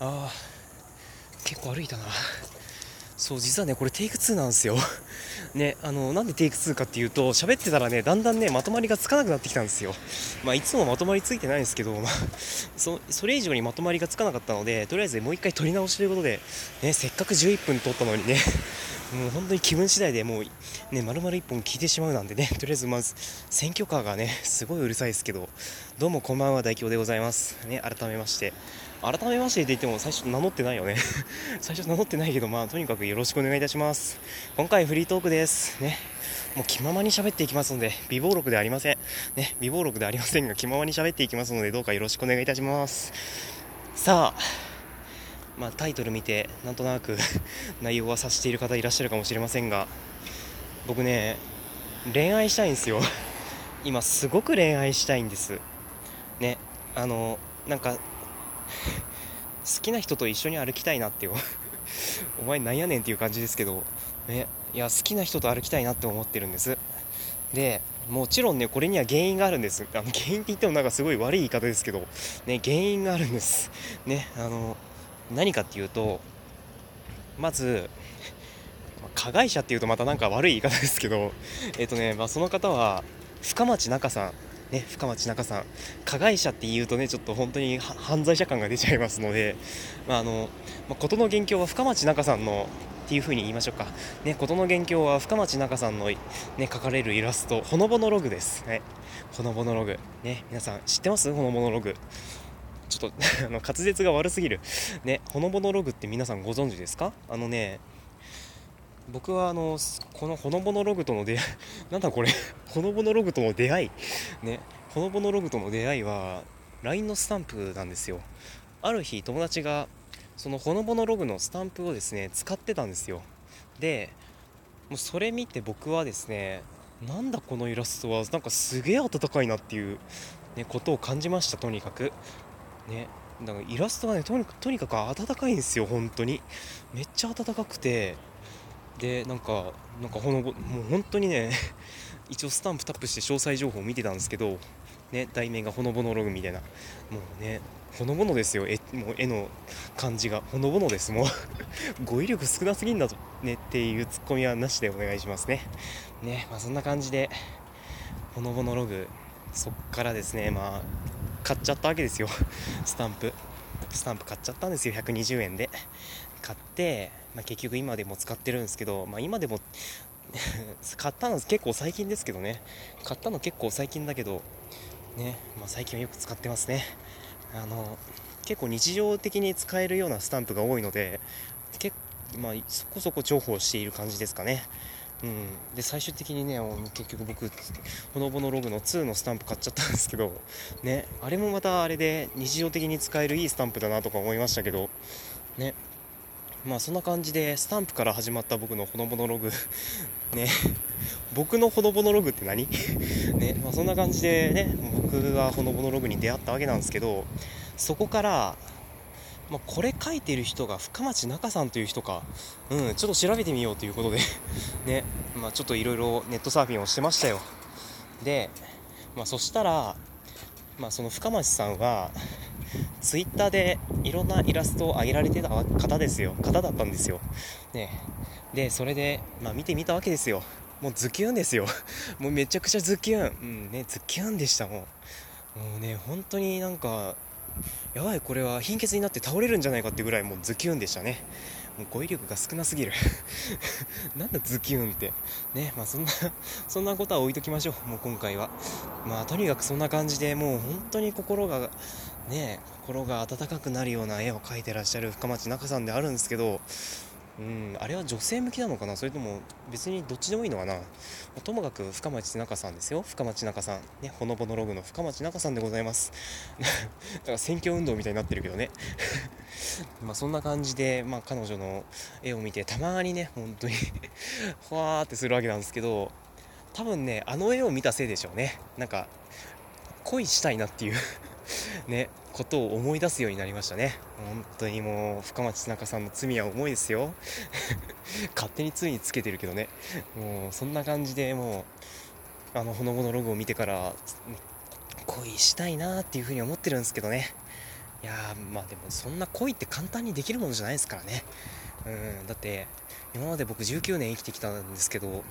あー結構歩いたな。そう実はねこれテイク2なんですよ。ねあのなんでテイク2かっていうと喋ってたらねだんだんねまとまりがつかなくなってきたんですよ。まあいつもまとまりついてないんですけど、まあ、そそれ以上にまとまりがつかなかったのでとりあえずもう一回撮り直しということで、ね、せっかく11分撮ったのにね もう本当に気分次第でもうね丸々1本聞いてしまうなんでねとりあえずまず選挙カーがねすごいうるさいですけどどうもこんばんは大京でございます。ね改めまして。改めましてって言っても最初名乗ってないよね。最初名乗ってないけどまあとにかくよろしくお願いいたします。今回フリートークです。ね。もう気ままに喋っていきますので微暴録ではありません。ね。微暴録ではありませんが気ままに喋っていきますのでどうかよろしくお願いいたします。さあまあ、タイトル見てなんとなく 内容は察している方いらっしゃるかもしれませんが僕ね恋愛したいんですよ。今すごく恋愛したいんです。ね。あのなんか 好きな人と一緒に歩きたいなってよ お前なんやねんっていう感じですけどねいや好きな人と歩きたいなって思ってるんです。でもちろんねこれには原因があるんです。あの原因って言ってもなんかすごい悪い言い方ですけどね原因があるんです。ねあの何かっていうとまず加害者っていうとまたなんか悪い言い方ですけどえっ、とね、まあ、その方は深町中さんね、深町中さん加害者っていうとねちょっと本当に犯罪者感が出ちゃいますので、まああのまあ、事の元凶は深町中さんのっていう風に言いましょうか、ね、事の元凶は深町中さんの、ね、描かれるイラストほのぼのログです、ね、ほのぼのログ、ね、皆さん知ってます？ほのぼのログ。ちょっと あの滑舌が悪すぎる。ねほのぼのログって皆さんご存知ですか？あのね僕はあのこのほのぼのログとの出会い なんだこれほのぼのログとの出会い？ねほのぼのログとの出会いは LINE のスタンプなんですよ。ある日友達がそのほのぼのログのスタンプをですね使ってたんですよ。でもうそれ見て僕はですねなんだこのイラストはなんかすげえ温かいなっていう、ね、ことを感じましたとにかく。ねだからイラストがねとにかく温かいんですよ本当に。めっちゃ温かくてでなんかなんかほのもう本当にね 一応スタンプタップして詳細情報を見てたんですけどね題名がほのぼのログみたいな。もうねほのぼのですよ。絵もう絵の感じが。ほのぼのですもう。語彙力少なすぎんだとねっていうツッコミはなしでお願いしますね。ねまあそんな感じでほのぼのログそっからですねまあ買っちゃったわけですよ。スタンプ。スタンプ買っちゃったんですよ。120円で。買って、まあ、結局今でも使ってるんですけど、まあ、今でも 買ったの結構最近ですけどね。買ったの結構最近だけどね、まあ、最近はよく使ってますね。あの結構日常的に使えるようなスタンプが多いので結まあ、そこそこ重宝している感じですかね。うん、で最終的にね結局僕ほのぼのログの2のスタンプ買っちゃったんですけどねあれもまたあれで日常的に使えるいいスタンプだなとか思いましたけどね。まあそんな感じでスタンプから始まった僕のほのぼのログ。ね。僕のほのぼのログって何？ね。まあそんな感じでね僕がほのぼのログに出会ったわけなんですけどそこからまあ、これ書いてる人が深町中さんという人か、うん、ちょっと調べてみようということで。ね、まあ、ちょっといろいろネットサーフィンをしてましたよ。で、まあ、そしたら、まあ、その深町さんは、ツイッターでいろんなイラストを上げられてた方ですよ。方だったんですよ。ね。で、それで、まあ、見てみたわけですよ。もうズキュンですよ。もうめちゃくちゃズキュン。うんね、ズキュンでしたもう。もうね、本当になんか、やばいこれは貧血になって倒れるんじゃないかってぐらいもうズキュンでしたねもう語彙力が少なすぎる。なんだズキュンって。ねまあそんな そんなことは置いときましょう。もう今回は。まあとにかくそんな感じでもう本当に心がね心が温かくなるような絵を描いてらっしゃる深町中さんであるんですけどうんあれは女性向きなのかな？それとも別にどっちでもいいのかな？まともかく深町中さんですよ。深町中さん。ねほのぼのログの深町中さんでございます。だから選挙運動みたいになってるけどね。まあそんな感じで、まあ、彼女の絵を見てたまにね本当に ふわーってするわけなんですけど多分ねあの絵を見たせいでしょうね。なんか恋したいなっていう ねことを思い出すようになりましたね。本当にもう深町田中さんの罪は重いですよ。勝手に罪につけてるけどね。もうそんな感じでもうあのほのぼのログを見てから恋したいなっていうふうに思ってるんですけどね。いやまあでもそんな恋って簡単にできるものじゃないですからね。うんだって今まで僕19年生きてきたんですけど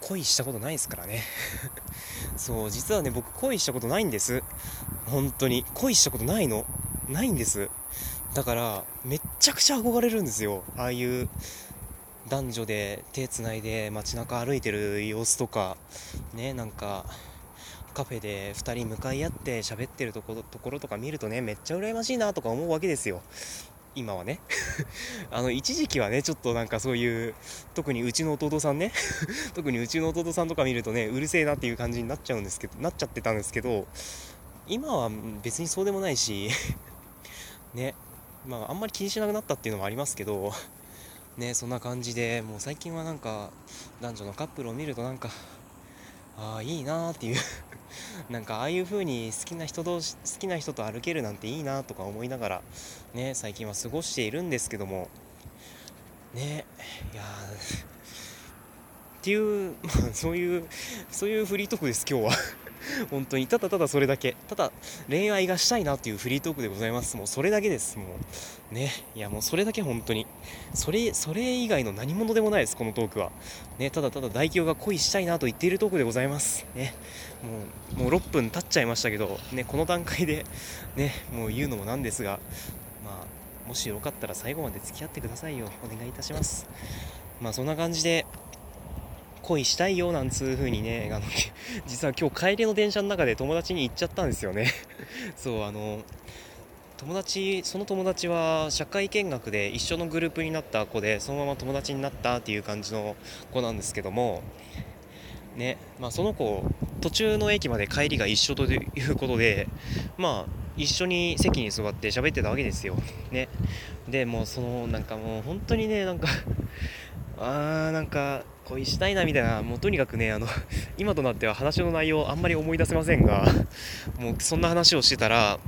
恋したことないですからね。そう実はね僕恋したことないんです。本当に。恋したことないの？ないんです。だからめっちゃくちゃ憧れるんですよ。ああいう男女で手つないで街中歩いてる様子とか。ねなんかカフェで2人向かい合って喋ってるところところとか見るとねめっちゃ羨ましいなとか思うわけですよ。今はね。あの一時期はねちょっとなんかそういう特にうちの弟さんね。特にうちの弟さんとか見るとねうるせえなっていう感じになっちゃうんですけどなっちゃってたんですけど今は別にそうでもないし ね。まああんまり気にしなくなったっていうのもありますけどねそんな感じでもう最近はなんか男女のカップルを見るとなんかああいいなーっていう。なんかああいう風に好きな人同士好きな人と歩けるなんていいなとか思いながらね最近は過ごしているんですけどもねいやっていう、まあ、そういうそういうフリートークです今日は。本当に。ただただそれだけ。ただ恋愛がしたいなっていうフリートークでございます。もうそれだけです。もうね。いやもうそれだけ本当に。それそれ以外の何者でもないです。このトークは。ねただただ大凶が恋したいなと言っているトークでございます。ね。もうもう6分経っちゃいましたけど。ねこの段階で。ねもう言うのもなんですが。まあもしよかったら最後まで付き合ってくださいよ。お願いいたします。まあそんな感じで恋したいよなんつう風にねあの 実は今日帰りの電車の中で友達に言っちゃったんですよね。そうあの友達その友達は社会見学で一緒のグループになった子でそのまま友達になったっていう感じの子なんですけどもねまあ、その子途中の駅まで帰りが一緒ということでまあ一緒に席に座って喋ってたわけですよ。ね。でもうそのなんかもう本当にねなんかあーなんか恋したいなみたいなもうとにかくねあの 今となっては話の内容あんまり思い出せませんが もうそんな話をしてたら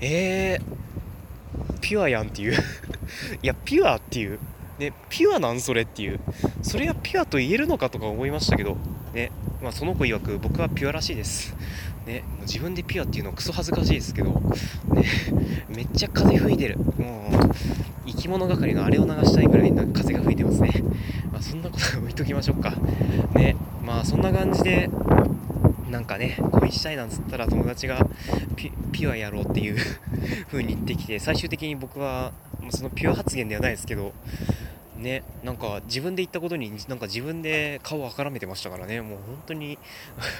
えー、ピュアやんっていう。いやピュアっていう。ねピュアなんそれっていう。それがピュアと言えるのかとか思いましたけどねまあ、その子曰く僕はピュアらしいです。ね、もう自分でピュアっていうのクソ恥ずかしいですけど、ね、めっちゃ風吹いてるもう生き物係のあれを流したいぐらいな風が吹いてますねまあ、そんなことは置いときましょうか。ね、まあそんな感じで、なんかね、恋したいなんつったら友達がピュアやろうっていう 風に言ってきて、最終的に僕は、そのピュア発言ではないですけど、ね、なんか自分で言ったことになんか自分で顔をあからめてましたからね、もう本当に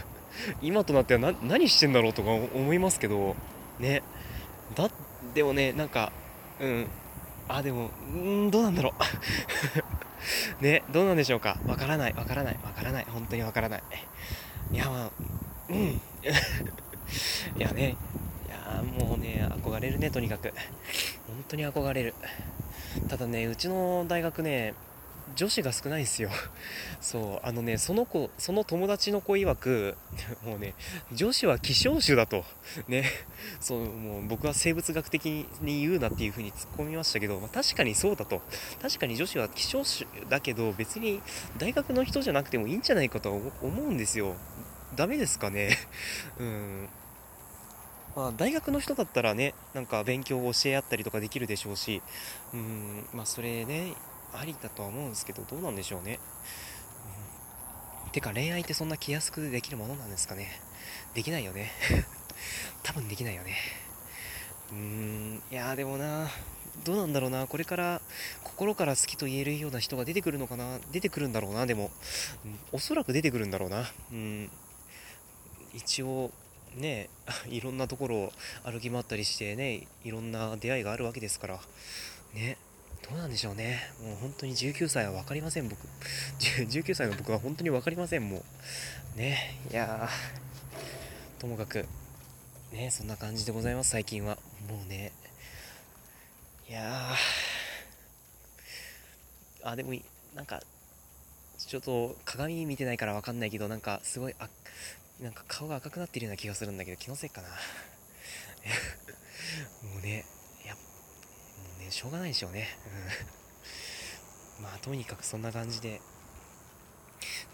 今となっては何してんだろうとか思いますけど、ね、だ、でもね、なんか、うん、あ、でも、んどうなんだろう ね、どうなんでしょうかわからない、わからない、わからない、本当にわからない。いや、まあ、うん。いやね、いや、もうね、憧れるね、とにかく。本当に憧れる。ただね、うちの大学ね、女子が少ないんですよ。そう、あのね、その子、その友達の子曰く、もうね、女子は希少種だと。ね、そう、もう僕は生物学的に言うなっていう風に突っ込みましたけど、まあ、確かにそうだと。確かに女子は希少種だけど、別に大学の人じゃなくてもいいんじゃないかと思うんですよ。ダメですかね。うん。まあ、大学の人だったらね、なんか勉強を教え合ったりとかできるでしょうし、うん、まあそれね、ありだとは思うんですけどどうなんでしょうね、うん、てか恋愛ってそんな気安くできるものなんですかね。できないよね。多分できないよね。うーんいやでもなどうなんだろうな。これから心から好きと言えるような人が出てくるのかな。出てくるんだろうなでも、うん、おそらく出てくるんだろうな。うん。一応ね いろんなところを歩き回ったりしてねいろんな出会いがあるわけですからねどうなんでしょうね。もう本当に19歳は分かりません、僕。19歳の僕は本当に分かりません、もう。ね、いやともかく、ね、そんな感じでございます、最近は。もうね、いやあ、でも、なんか、ちょっと鏡見てないから分かんないけど、なんかすごい、あ、なんか顔が赤くなってるような気がするんだけど、気のせいかな。もうねいやもう、ね、しょうがないでしょうね。うん。まあ、とにかくそんな感じで。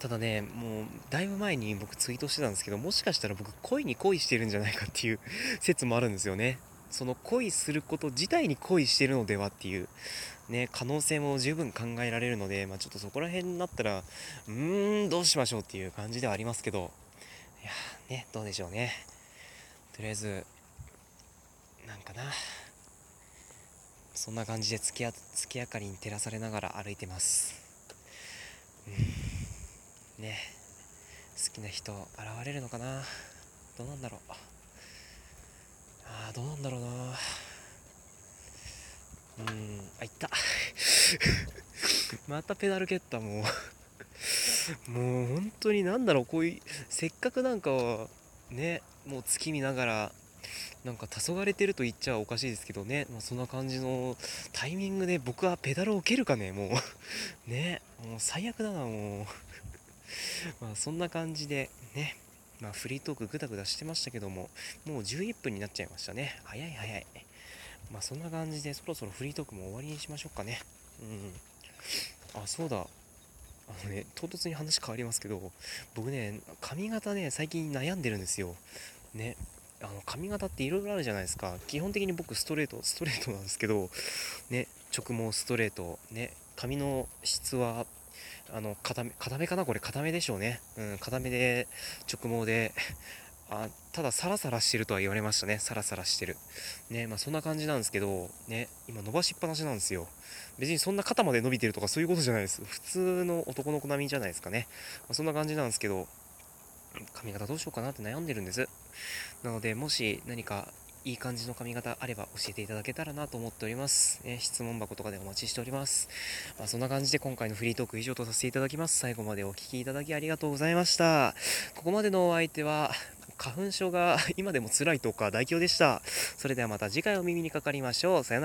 ただね、もう、だいぶ前に僕ツイートしてたんですけど、もしかしたら僕、恋に恋してるんじゃないかっていう 説もあるんですよね。その恋すること自体に恋してるのではっていうね可能性も十分考えられるので、まあ、ちょっとそこら辺になったらうーんどうしましょうっていう感じではありますけどいやねどうでしょうね。とりあえずなんかな。そんな感じで月や月明かりに照らされながら歩いてます。うん。ね。好きな人現れるのかな。どうなんだろう。あーどうなんだろうな。うんあいった。またペダル蹴ったも。うもう本当になんだろうこういうせっかくなんかねもう月見ながらなんか黄昏れてると言っちゃおかしいですけどね、まあ、そんな感じのタイミングで僕はペダルを蹴るかねもう。ね。もう最悪だなもう。まあそんな感じでね。まあフリートークグダグダしてましたけどももう11分になっちゃいましたね。早い早い。まあそんな感じでそろそろフリートークも終わりにしましょうかね。うん。あそうだ。あのね唐突に話変わりますけど僕ね髪型ね最近悩んでるんですよ。ねあの髪型っていろいろあるじゃないですか。基本的に僕ストレートストレートなんですけどね直毛ストレートね髪の質はあの固め固めかなこれ。固めでしょうね。うん固めで直毛であただサラサラしてるとは言われましたねサラサラしてるねまあそんな感じなんですけどね今伸ばしっぱなしなんですよ別にそんな肩まで伸びてるとかそういうことじゃないです普通の男の子並みじゃないですかね、まあ、そんな感じなんですけど髪型どうしようかなって悩んでるんですなのでもし何かいい感じの髪型あれば教えていただけたらなと思っております。ね、質問箱とかでお待ちしております。まあ、そんな感じで今回のフリートーク以上とさせていただきます。最後までお聴きいただきありがとうございました。ここまでのお相手は、花粉症が今でも辛いとか大凶でした。それではまた次回お耳にかかりましょう。さよなら。